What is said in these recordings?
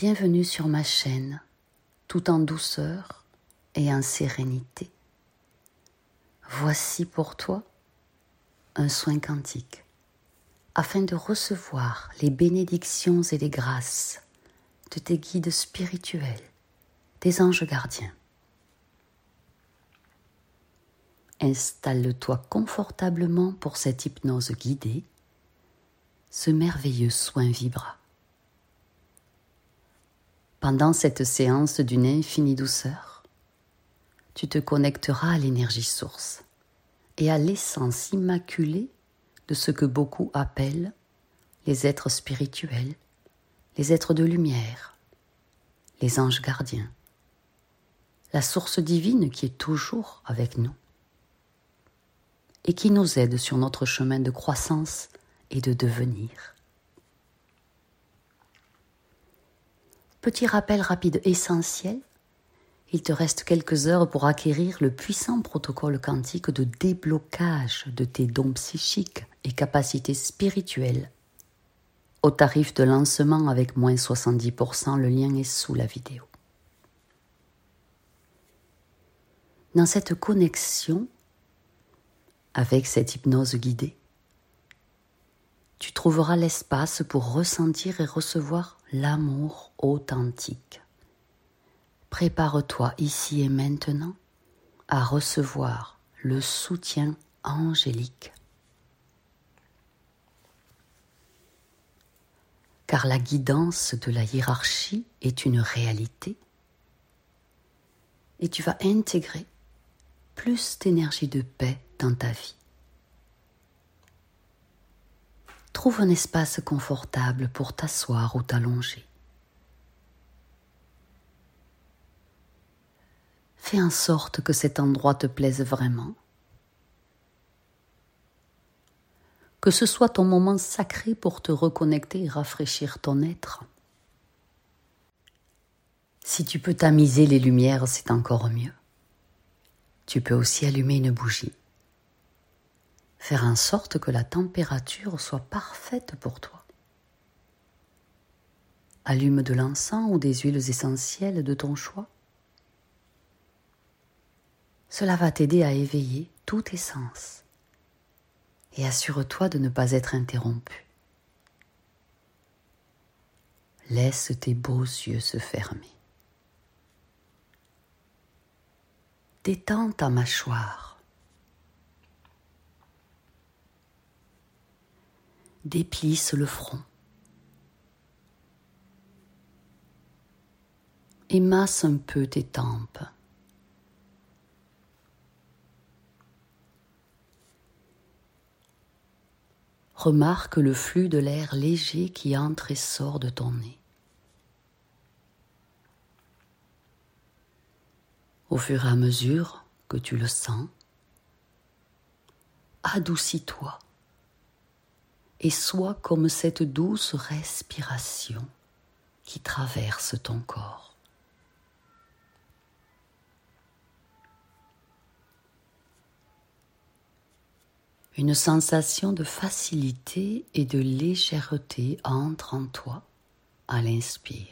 Bienvenue sur ma chaîne, tout en douceur et en sérénité. Voici pour toi un soin quantique afin de recevoir les bénédictions et les grâces de tes guides spirituels, des anges gardiens. Installe-toi confortablement pour cette hypnose guidée. Ce merveilleux soin vibra. Pendant cette séance d'une infinie douceur, tu te connecteras à l'énergie source et à l'essence immaculée de ce que beaucoup appellent les êtres spirituels, les êtres de lumière, les anges gardiens, la source divine qui est toujours avec nous et qui nous aide sur notre chemin de croissance et de devenir. Petit rappel rapide essentiel, il te reste quelques heures pour acquérir le puissant protocole quantique de déblocage de tes dons psychiques et capacités spirituelles. Au tarif de lancement avec moins 70%, le lien est sous la vidéo. Dans cette connexion avec cette hypnose guidée, tu trouveras l'espace pour ressentir et recevoir l'amour authentique. Prépare-toi ici et maintenant à recevoir le soutien angélique. Car la guidance de la hiérarchie est une réalité et tu vas intégrer plus d'énergie de paix dans ta vie. Trouve un espace confortable pour t'asseoir ou t'allonger. Fais en sorte que cet endroit te plaise vraiment. Que ce soit ton moment sacré pour te reconnecter et rafraîchir ton être. Si tu peux tamiser les lumières, c'est encore mieux. Tu peux aussi allumer une bougie. Faire en sorte que la température soit parfaite pour toi. Allume de l'encens ou des huiles essentielles de ton choix. Cela va t'aider à éveiller tous tes sens et assure-toi de ne pas être interrompu. Laisse tes beaux yeux se fermer. Détends ta mâchoire. Déplisse le front. Émasse un peu tes tempes. Remarque le flux de l'air léger qui entre et sort de ton nez. Au fur et à mesure que tu le sens, adoucis-toi et sois comme cette douce respiration qui traverse ton corps. Une sensation de facilité et de légèreté entre en toi à l'inspire.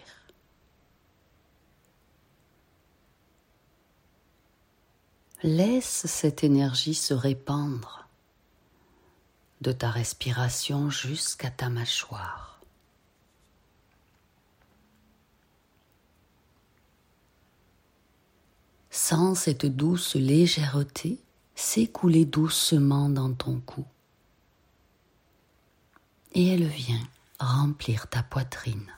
Laisse cette énergie se répandre de ta respiration jusqu'à ta mâchoire. Sens cette douce légèreté s'écouler doucement dans ton cou. Et elle vient remplir ta poitrine.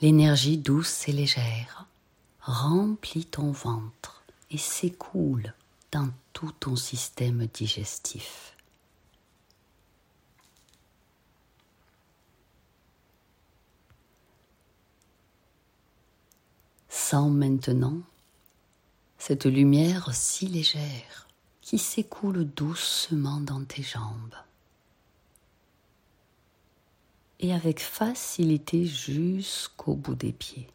L'énergie douce et légère remplit ton ventre et s'écoule dans tout ton système digestif. Sens maintenant cette lumière si légère qui s'écoule doucement dans tes jambes et avec facilité jusqu'au bout des pieds.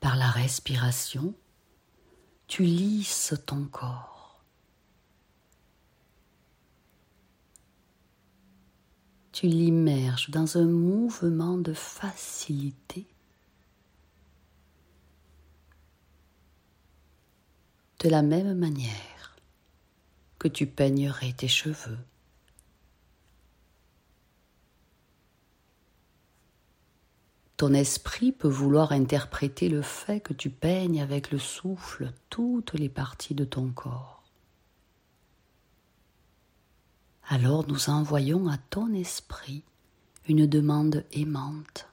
Par la respiration, tu lisses ton corps. Tu l'immerges dans un mouvement de facilité. De la même manière que tu peignerais tes cheveux. Ton esprit peut vouloir interpréter le fait que tu peignes avec le souffle toutes les parties de ton corps. Alors nous envoyons à ton esprit une demande aimante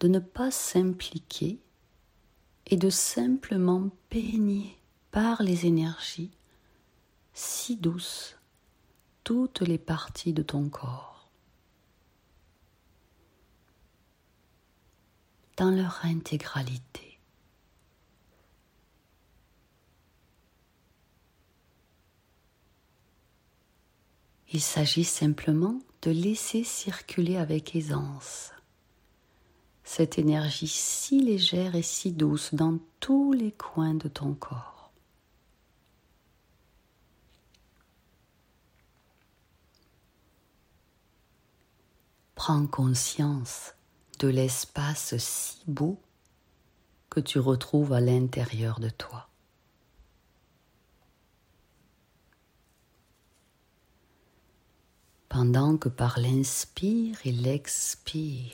de ne pas s'impliquer et de simplement peigner par les énergies si douces toutes les parties de ton corps. Dans leur intégralité. Il s'agit simplement de laisser circuler avec aisance cette énergie si légère et si douce dans tous les coins de ton corps. Prends conscience de l'espace si beau que tu retrouves à l'intérieur de toi. Pendant que par l'inspire et l'expire,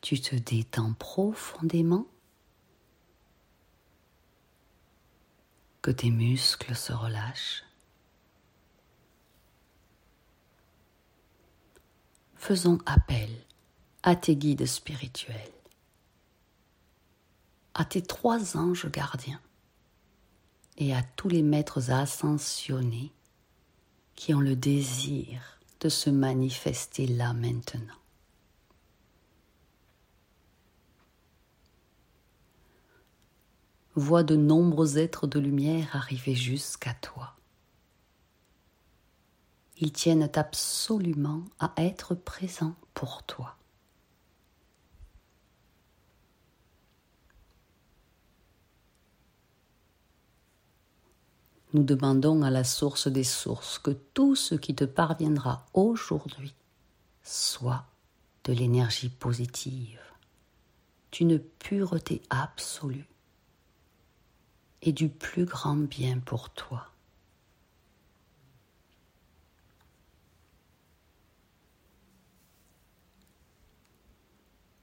tu te détends profondément, que tes muscles se relâchent. Faisons appel à tes guides spirituels, à tes trois anges gardiens et à tous les maîtres ascensionnés qui ont le désir de se manifester là maintenant. Vois de nombreux êtres de lumière arriver jusqu'à toi. Ils tiennent absolument à être présents pour toi. Nous demandons à la source des sources que tout ce qui te parviendra aujourd'hui soit de l'énergie positive, d'une pureté absolue et du plus grand bien pour toi.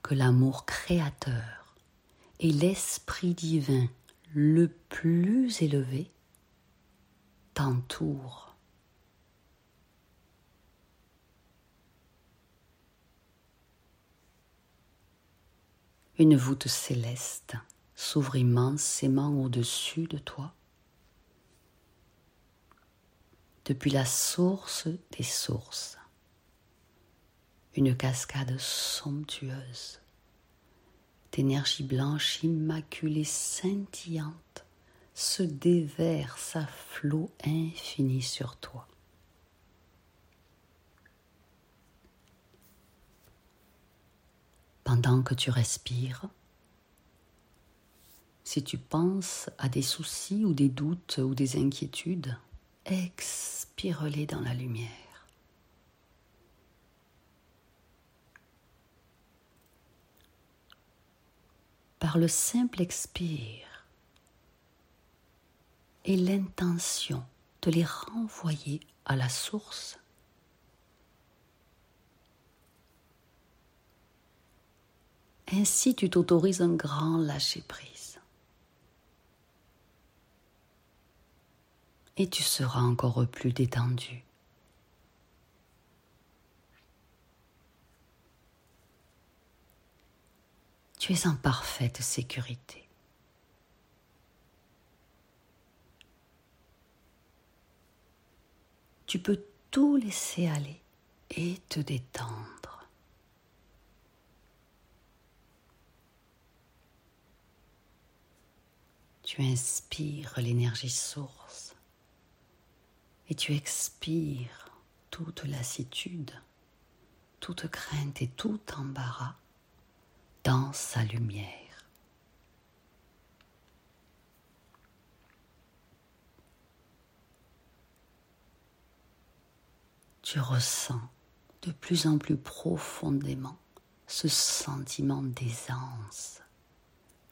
Que l'amour créateur et l'esprit divin le plus élevé t'entoure. Une voûte céleste s'ouvre immensément au-dessus de toi. Depuis la source des sources, une cascade somptueuse d'énergie blanche immaculée scintillante se déverse à flot infini sur toi. Pendant que tu respires, si tu penses à des soucis ou des doutes ou des inquiétudes, expire-les dans la lumière. Par le simple expire, et l'intention de les renvoyer à la source. Ainsi tu t'autorises un grand lâcher-prise. Et tu seras encore plus détendu. Tu es en parfaite sécurité. Tu peux tout laisser aller et te détendre. Tu inspires l'énergie source et tu expires toute lassitude, toute crainte et tout embarras dans sa lumière. Tu ressens de plus en plus profondément ce sentiment d'aisance,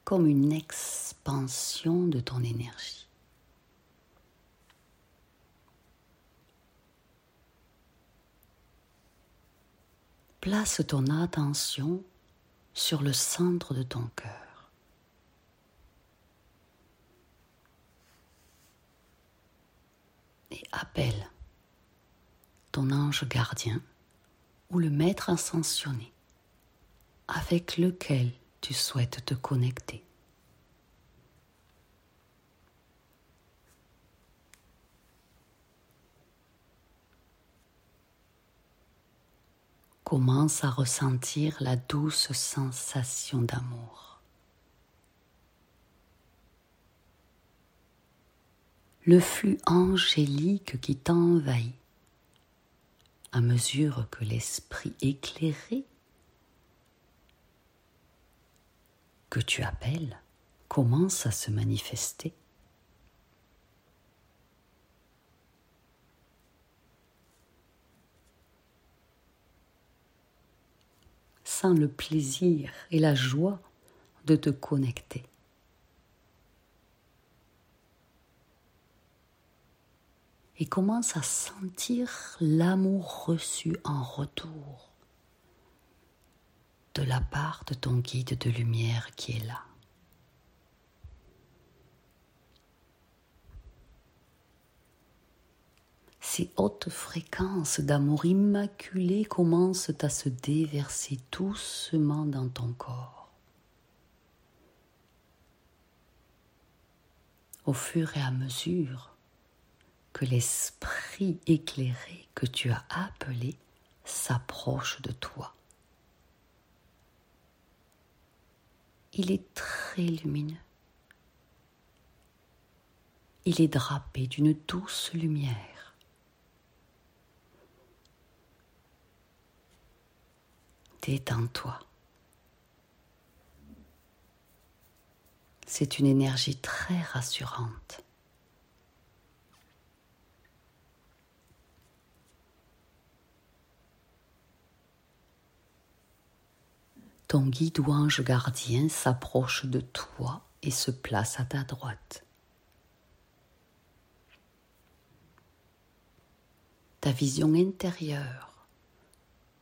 comme une expansion de ton énergie. Place ton attention sur le centre de ton cœur. Et appelle ton ange gardien ou le maître ascensionné avec lequel tu souhaites te connecter. Commence à ressentir la douce sensation d'amour. Le flux angélique qui t'envahit à mesure que l'esprit éclairé que tu appelles commence à se manifester. Sans le plaisir et la joie de te connecter. Et commence à sentir l'amour reçu en retour de la part de ton guide de lumière qui est là. Ces hautes fréquences d'amour immaculé commencent à se déverser doucement dans ton corps. Au fur et à mesure que l'esprit éclairé que tu as appelé s'approche de toi. Il est très lumineux. Il est drapé d'une douce lumière. Détends-toi. C'est une énergie très rassurante. Ton guide ou ange gardien s'approche de toi et se place à ta droite. Ta vision intérieure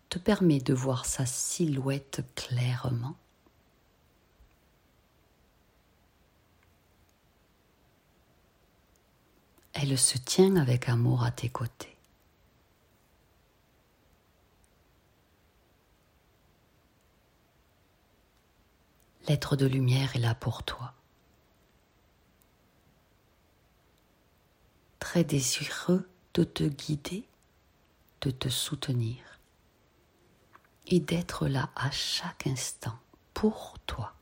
te permet de voir sa silhouette clairement. Elle se tient avec amour à tes côtés. L'être de lumière est là pour toi. Très désireux de te guider, de te soutenir et d'être là à chaque instant pour toi.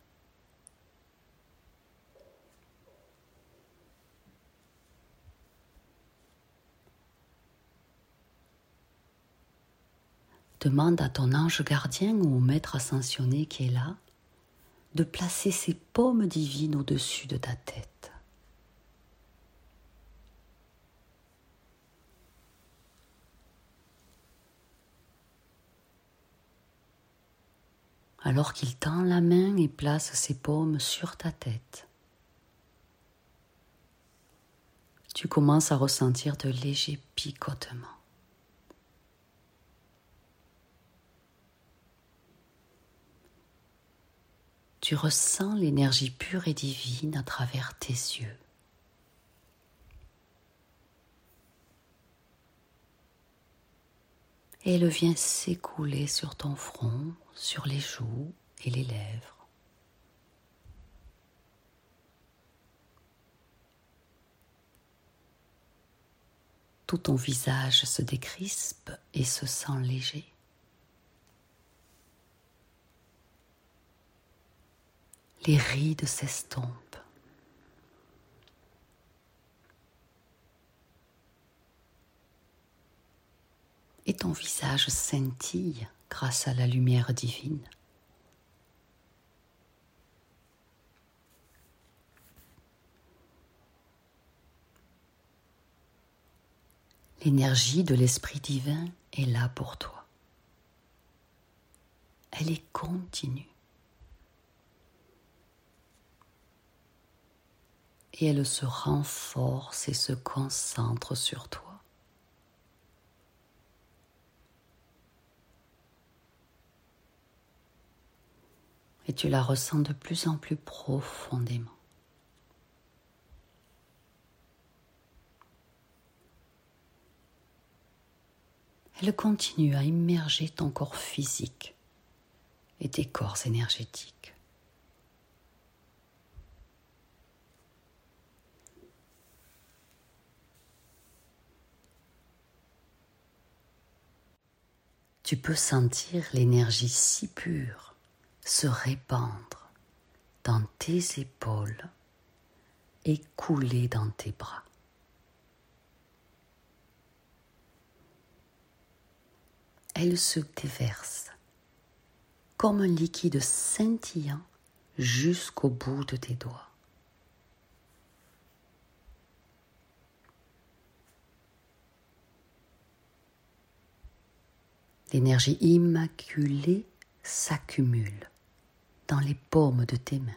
Demande à ton ange gardien ou au maître ascensionné qui est là de placer ses paumes divines au-dessus de ta tête. Alors qu'il tend la main et place ses paumes sur ta tête, tu commences à ressentir de légers picotements. Tu ressens l'énergie pure et divine à travers tes yeux. Et elle vient s'écouler sur ton front, sur les joues et les lèvres. Tout ton visage se décrispe et se sent léger. les rides s'estompent. Et ton visage scintille grâce à la lumière divine. L'énergie de l'Esprit divin est là pour toi. Elle est continue. Et elle se renforce et se concentre sur toi. Et tu la ressens de plus en plus profondément. Elle continue à immerger ton corps physique et tes corps énergétiques. Tu peux sentir l'énergie si pure se répandre dans tes épaules et couler dans tes bras. elle se déverse comme un liquide scintillant jusqu'au bout de tes doigts. L'énergie immaculée s'accumule dans les paumes de tes mains.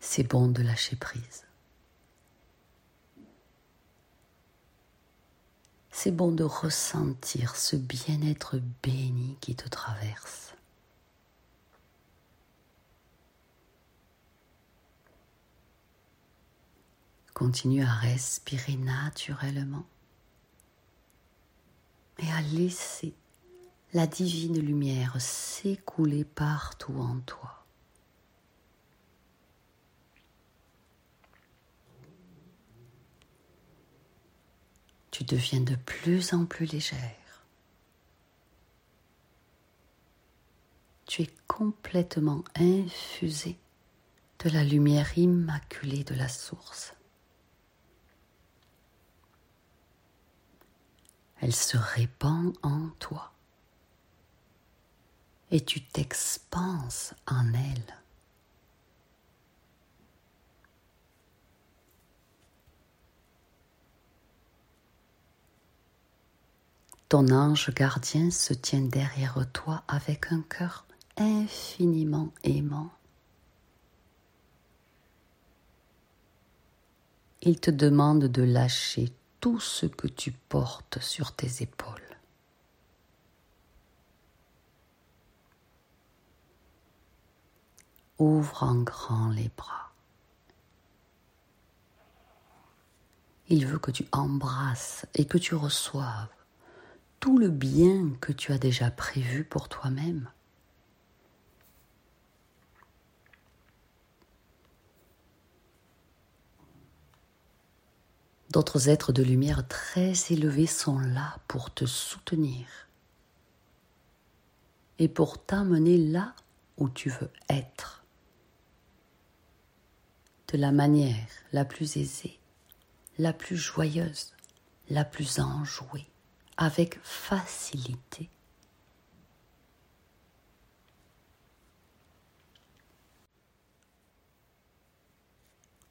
C'est bon de lâcher prise. c'est bon de ressentir ce bien-être béni qui te traverse. Continue à respirer naturellement et à laisser la divine lumière s'écouler partout en toi. tu deviens de plus en plus légère. Tu es complètement infusé de la lumière immaculée de la source. Elle se répand en toi et tu t'expanses en elle. Ton ange gardien se tient derrière toi avec un cœur infiniment aimant. Il te demande de lâcher tout ce que tu portes sur tes épaules. Ouvre en grand les bras. Il veut que tu embrasses et que tu reçoives tout le bien que tu as déjà prévu pour toi-même. D'autres êtres de lumière très élevés sont là pour te soutenir et pour t'amener là où tu veux être, de la manière la plus aisée, la plus joyeuse, la plus enjouée avec facilité.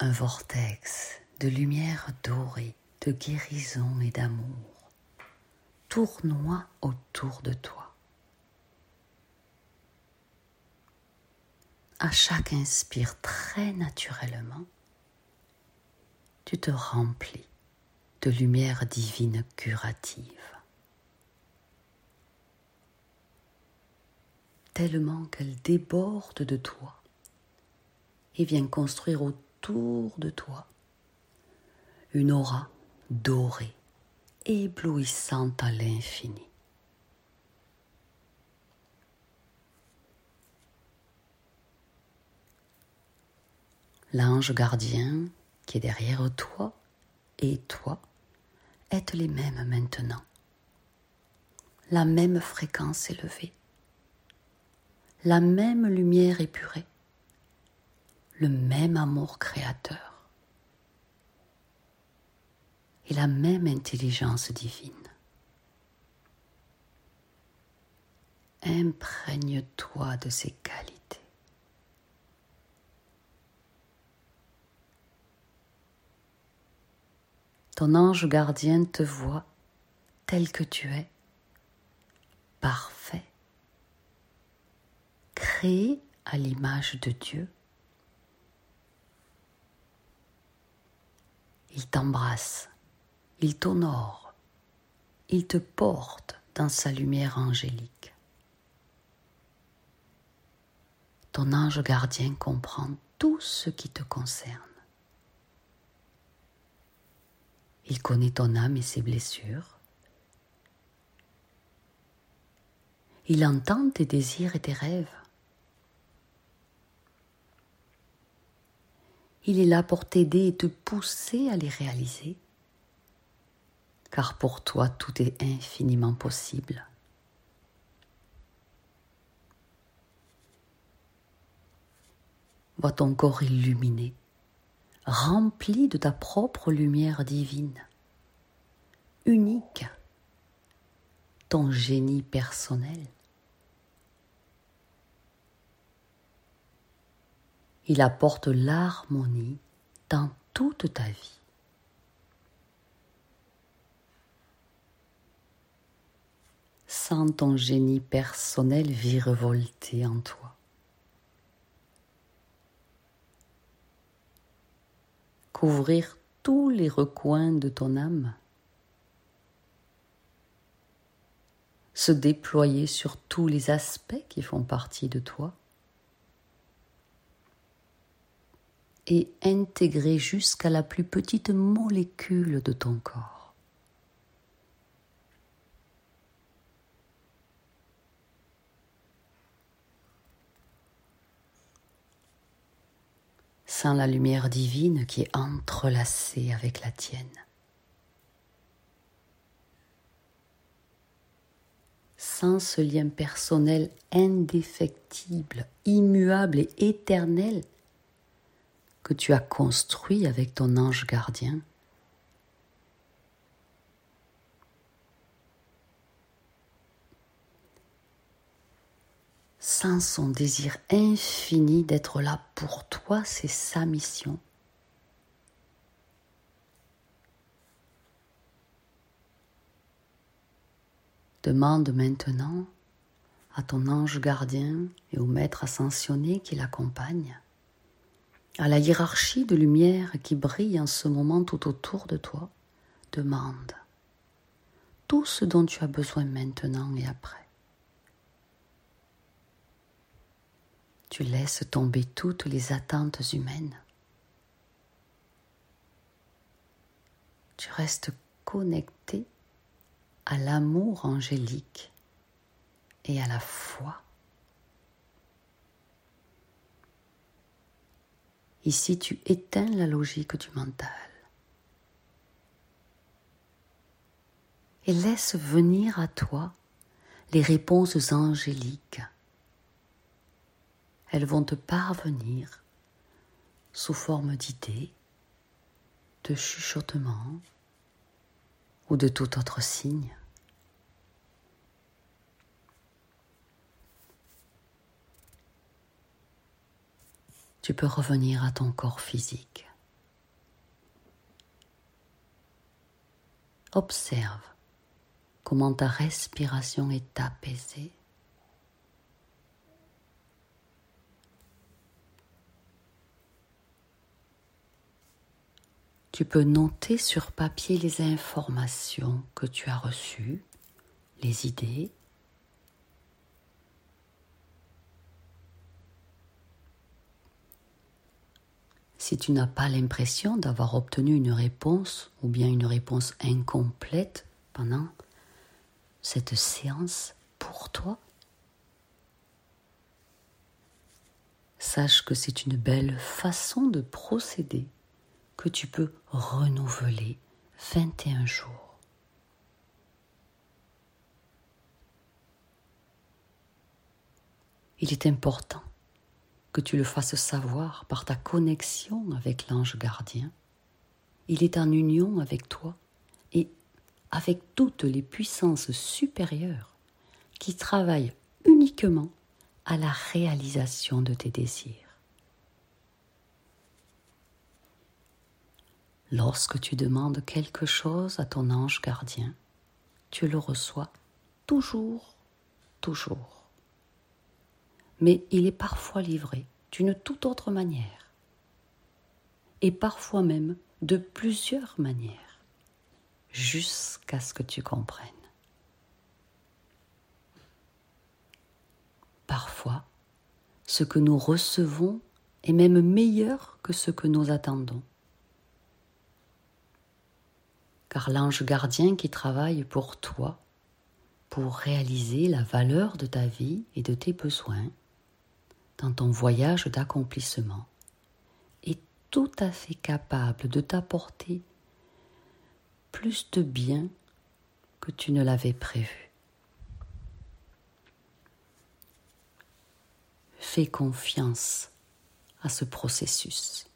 Un vortex de lumière dorée, de guérison et d'amour tournoie autour de toi. À chaque inspire très naturellement, tu te remplis de lumière divine curative. tellement qu'elle déborde de toi et vient construire autour de toi une aura dorée, éblouissante à l'infini. L'ange gardien qui est derrière toi et toi êtes les mêmes maintenant. La même fréquence élevée la même lumière épurée, le même amour créateur et la même intelligence divine. Imprègne-toi de ces qualités. ton ange gardien te voit tel que tu es, parfait, créé à l'image de Dieu. Il t'embrasse, il t'honore, il te porte dans sa lumière angélique. Ton ange gardien comprend tout ce qui te concerne. Il connaît ton âme et ses blessures. Il entend tes désirs et tes rêves. Il est là pour t'aider et te pousser à les réaliser. Car pour toi, tout est infiniment possible. Vois ton corps illuminé, rempli de ta propre lumière divine, unique, ton génie personnel. Il apporte l'harmonie dans toute ta vie. Sens ton génie personnel virevolter en toi. Couvrir tous les recoins de ton âme. Se déployer sur tous les aspects qui font partie de toi. et intégrer jusqu'à la plus petite molécule de ton corps. Sans la lumière divine qui est entrelacée avec la tienne. Sans ce lien personnel indéfectible, immuable et éternel que tu as construit avec ton ange gardien. Sans son désir infini d'être là pour toi, c'est sa mission. Demande maintenant à ton ange gardien et au maître ascensionné qui l'accompagne à la hiérarchie de lumière qui brille en ce moment tout autour de toi, demande tout ce dont tu as besoin maintenant et après. Tu laisses tomber toutes les attentes humaines. Tu restes connecté à l'amour angélique et à la foi. Ici, tu éteins la logique du mental. Et laisse venir à toi les réponses angéliques. Elles vont te parvenir sous forme d'idées, de chuchotements ou de tout autre signe. tu peux revenir à ton corps physique. Observe comment ta respiration est apaisée. Tu peux noter sur papier les informations que tu as reçues, les idées, si tu n'as pas l'impression d'avoir obtenu une réponse ou bien une réponse incomplète pendant cette séance pour toi, sache que c'est une belle façon de procéder que tu peux renouveler 21 jours. Il est important que tu le fasses savoir par ta connexion avec l'ange gardien. Il est en union avec toi et avec toutes les puissances supérieures qui travaillent uniquement à la réalisation de tes désirs. Lorsque tu demandes quelque chose à ton ange gardien, tu le reçois toujours, toujours. Mais il est parfois livré d'une toute autre manière, et parfois même de plusieurs manières, jusqu'à ce que tu comprennes. Parfois, ce que nous recevons est même meilleur que ce que nous attendons car l'ange gardien qui travaille pour toi, pour réaliser la valeur de ta vie et de tes besoins, dans ton voyage d'accomplissement, est tout à fait capable de t'apporter plus de bien que tu ne l'avais prévu. Fais confiance à ce processus.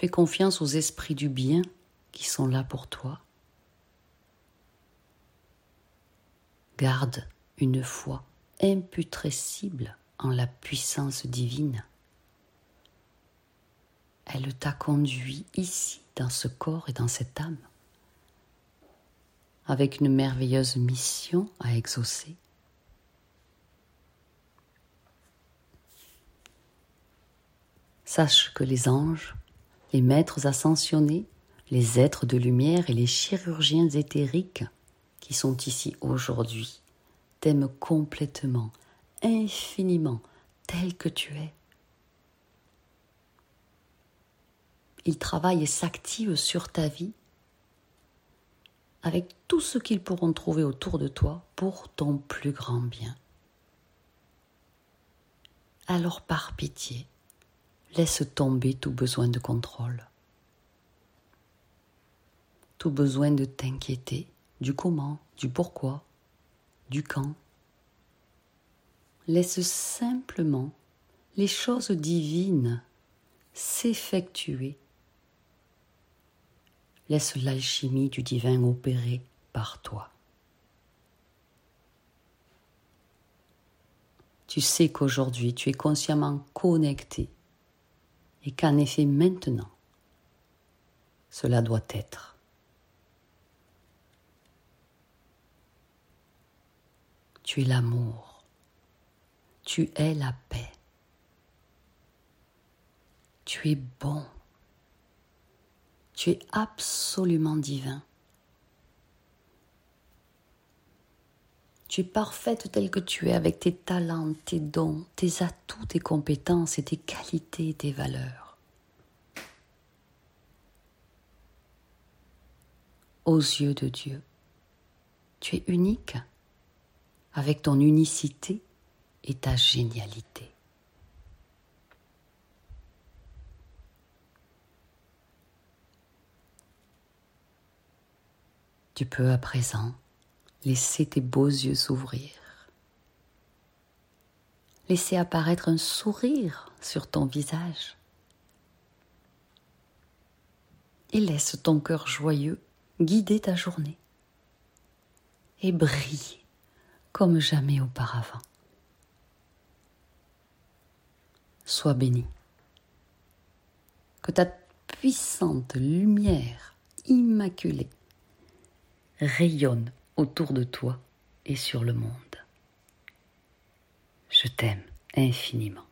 Fais confiance aux esprits du bien qui sont là pour toi. Garde une foi imputrescible en la puissance divine. Elle t'a conduit ici, dans ce corps et dans cette âme, avec une merveilleuse mission à exaucer. Sache que les anges les maîtres ascensionnés, les êtres de lumière et les chirurgiens éthériques qui sont ici aujourd'hui t'aiment complètement, infiniment, tel que tu es. Ils travaillent et s'activent sur ta vie avec tout ce qu'ils pourront trouver autour de toi pour ton plus grand bien. Alors par pitié, Laisse tomber tout besoin de contrôle, tout besoin de t'inquiéter du comment, du pourquoi, du quand. Laisse simplement les choses divines s'effectuer. Laisse l'alchimie du divin opérer par toi. Tu sais qu'aujourd'hui tu es consciemment connecté et qu'en effet maintenant, cela doit être. Tu es l'amour, tu es la paix, tu es bon, tu es absolument divin. Tu es parfaite telle que tu es avec tes talents, tes dons, tes atouts, tes compétences et tes qualités tes valeurs. Aux yeux de Dieu, tu es unique avec ton unicité et ta génialité. Tu peux à présent Laissez tes beaux yeux s'ouvrir. Laissez apparaître un sourire sur ton visage. Et laisse ton cœur joyeux guider ta journée. Et brille comme jamais auparavant. Sois béni. Que ta puissante lumière immaculée rayonne autour de toi et sur le monde. Je t'aime infiniment.